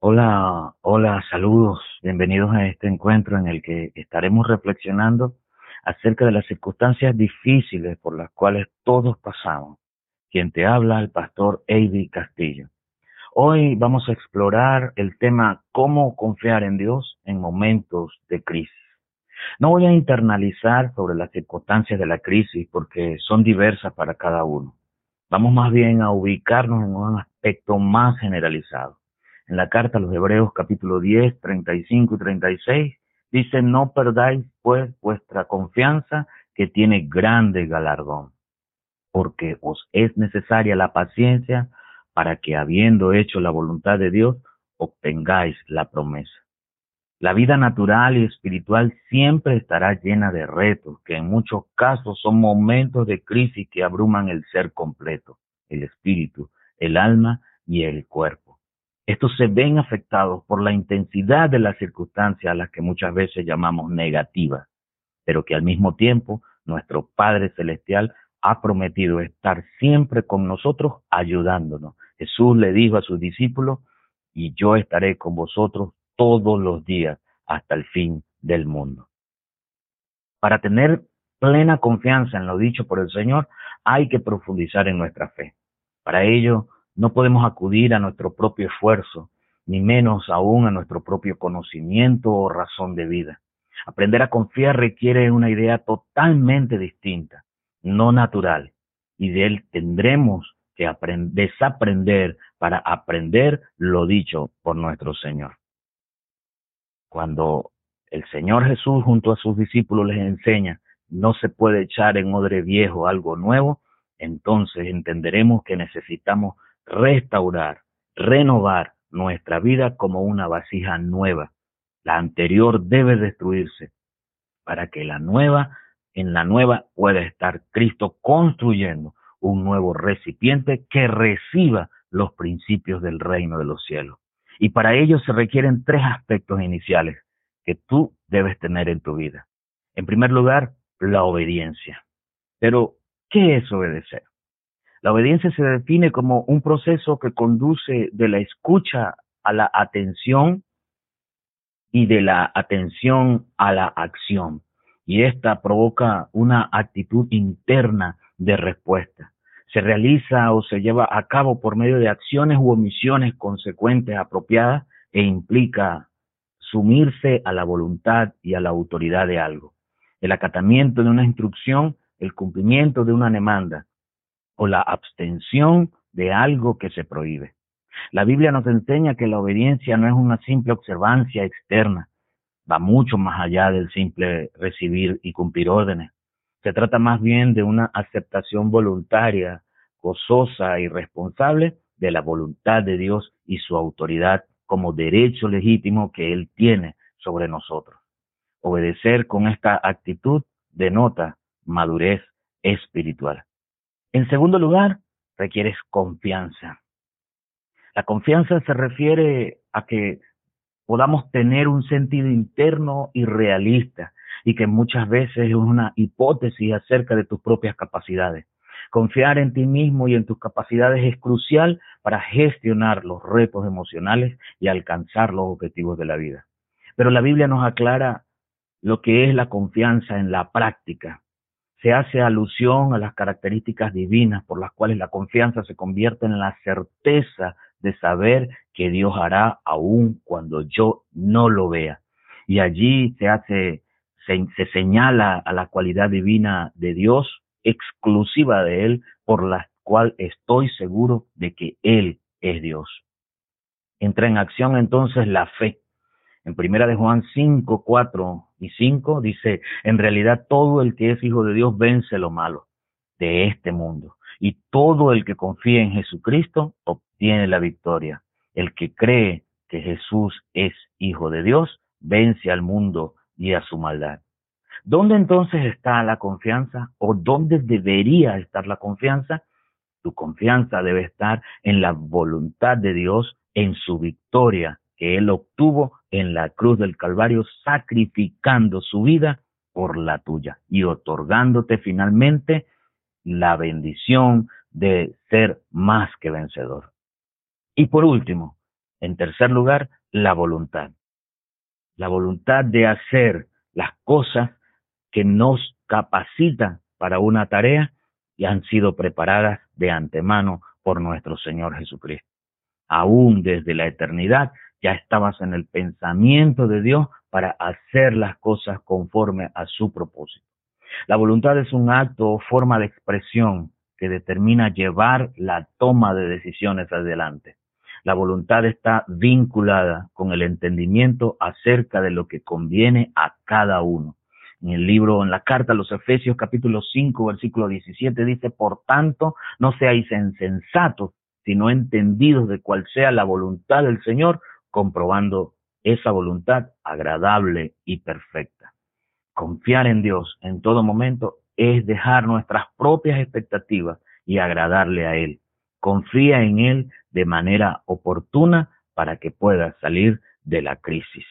Hola, hola, saludos, bienvenidos a este encuentro en el que estaremos reflexionando acerca de las circunstancias difíciles por las cuales todos pasamos. Quien te habla, el pastor Avi Castillo. Hoy vamos a explorar el tema cómo confiar en Dios en momentos de crisis. No voy a internalizar sobre las circunstancias de la crisis porque son diversas para cada uno. Vamos más bien a ubicarnos en un aspecto más generalizado en la carta a los Hebreos capítulo 10, 35 y 36, dice, no perdáis pues vuestra confianza que tiene grande galardón, porque os es necesaria la paciencia para que habiendo hecho la voluntad de Dios, obtengáis la promesa. La vida natural y espiritual siempre estará llena de retos, que en muchos casos son momentos de crisis que abruman el ser completo, el espíritu, el alma y el cuerpo. Estos se ven afectados por la intensidad de las circunstancias a las que muchas veces llamamos negativas, pero que al mismo tiempo nuestro Padre Celestial ha prometido estar siempre con nosotros ayudándonos. Jesús le dijo a sus discípulos, y yo estaré con vosotros todos los días hasta el fin del mundo. Para tener plena confianza en lo dicho por el Señor, hay que profundizar en nuestra fe. Para ello, no podemos acudir a nuestro propio esfuerzo, ni menos aún a nuestro propio conocimiento o razón de vida. Aprender a confiar requiere una idea totalmente distinta, no natural, y de él tendremos que desaprender para aprender lo dicho por nuestro Señor. Cuando el Señor Jesús junto a sus discípulos les enseña, no se puede echar en odre viejo algo nuevo, entonces entenderemos que necesitamos restaurar, renovar nuestra vida como una vasija nueva. La anterior debe destruirse para que la nueva, en la nueva pueda estar Cristo construyendo un nuevo recipiente que reciba los principios del reino de los cielos. Y para ello se requieren tres aspectos iniciales que tú debes tener en tu vida. En primer lugar, la obediencia. Pero, ¿qué es obedecer? La obediencia se define como un proceso que conduce de la escucha a la atención y de la atención a la acción. Y esta provoca una actitud interna de respuesta. Se realiza o se lleva a cabo por medio de acciones u omisiones consecuentes apropiadas e implica sumirse a la voluntad y a la autoridad de algo. El acatamiento de una instrucción, el cumplimiento de una demanda, o la abstención de algo que se prohíbe. La Biblia nos enseña que la obediencia no es una simple observancia externa, va mucho más allá del simple recibir y cumplir órdenes. Se trata más bien de una aceptación voluntaria, gozosa y responsable de la voluntad de Dios y su autoridad como derecho legítimo que Él tiene sobre nosotros. Obedecer con esta actitud denota madurez espiritual. En segundo lugar, requieres confianza. La confianza se refiere a que podamos tener un sentido interno y realista y que muchas veces es una hipótesis acerca de tus propias capacidades. Confiar en ti mismo y en tus capacidades es crucial para gestionar los retos emocionales y alcanzar los objetivos de la vida. Pero la Biblia nos aclara lo que es la confianza en la práctica se hace alusión a las características divinas por las cuales la confianza se convierte en la certeza de saber que Dios hará aún cuando yo no lo vea. Y allí se hace, se, se señala a la cualidad divina de Dios, exclusiva de Él, por la cual estoy seguro de que Él es Dios. Entra en acción entonces la fe, en primera de Juan 5, 4 y 5 dice, en realidad todo el que es hijo de Dios vence lo malo de este mundo. Y todo el que confía en Jesucristo obtiene la victoria. El que cree que Jesús es hijo de Dios vence al mundo y a su maldad. ¿Dónde entonces está la confianza o dónde debería estar la confianza? Tu confianza debe estar en la voluntad de Dios, en su victoria que Él obtuvo en la cruz del Calvario, sacrificando su vida por la tuya y otorgándote finalmente la bendición de ser más que vencedor. Y por último, En tercer lugar, la voluntad. La voluntad de hacer las cosas que nos capacitan para una tarea y han sido preparadas de antemano por nuestro Señor Jesucristo. Aún desde la eternidad ya estabas en el pensamiento de Dios para hacer las cosas conforme a su propósito. La voluntad es un acto o forma de expresión que determina llevar la toma de decisiones adelante. La voluntad está vinculada con el entendimiento acerca de lo que conviene a cada uno. En el libro, en la carta a los Efesios capítulo 5, versículo 17 dice, por tanto, no seáis insensatos, sino entendidos de cuál sea la voluntad del Señor, comprobando esa voluntad agradable y perfecta. Confiar en Dios en todo momento es dejar nuestras propias expectativas y agradarle a Él. Confía en Él de manera oportuna para que puedas salir de la crisis.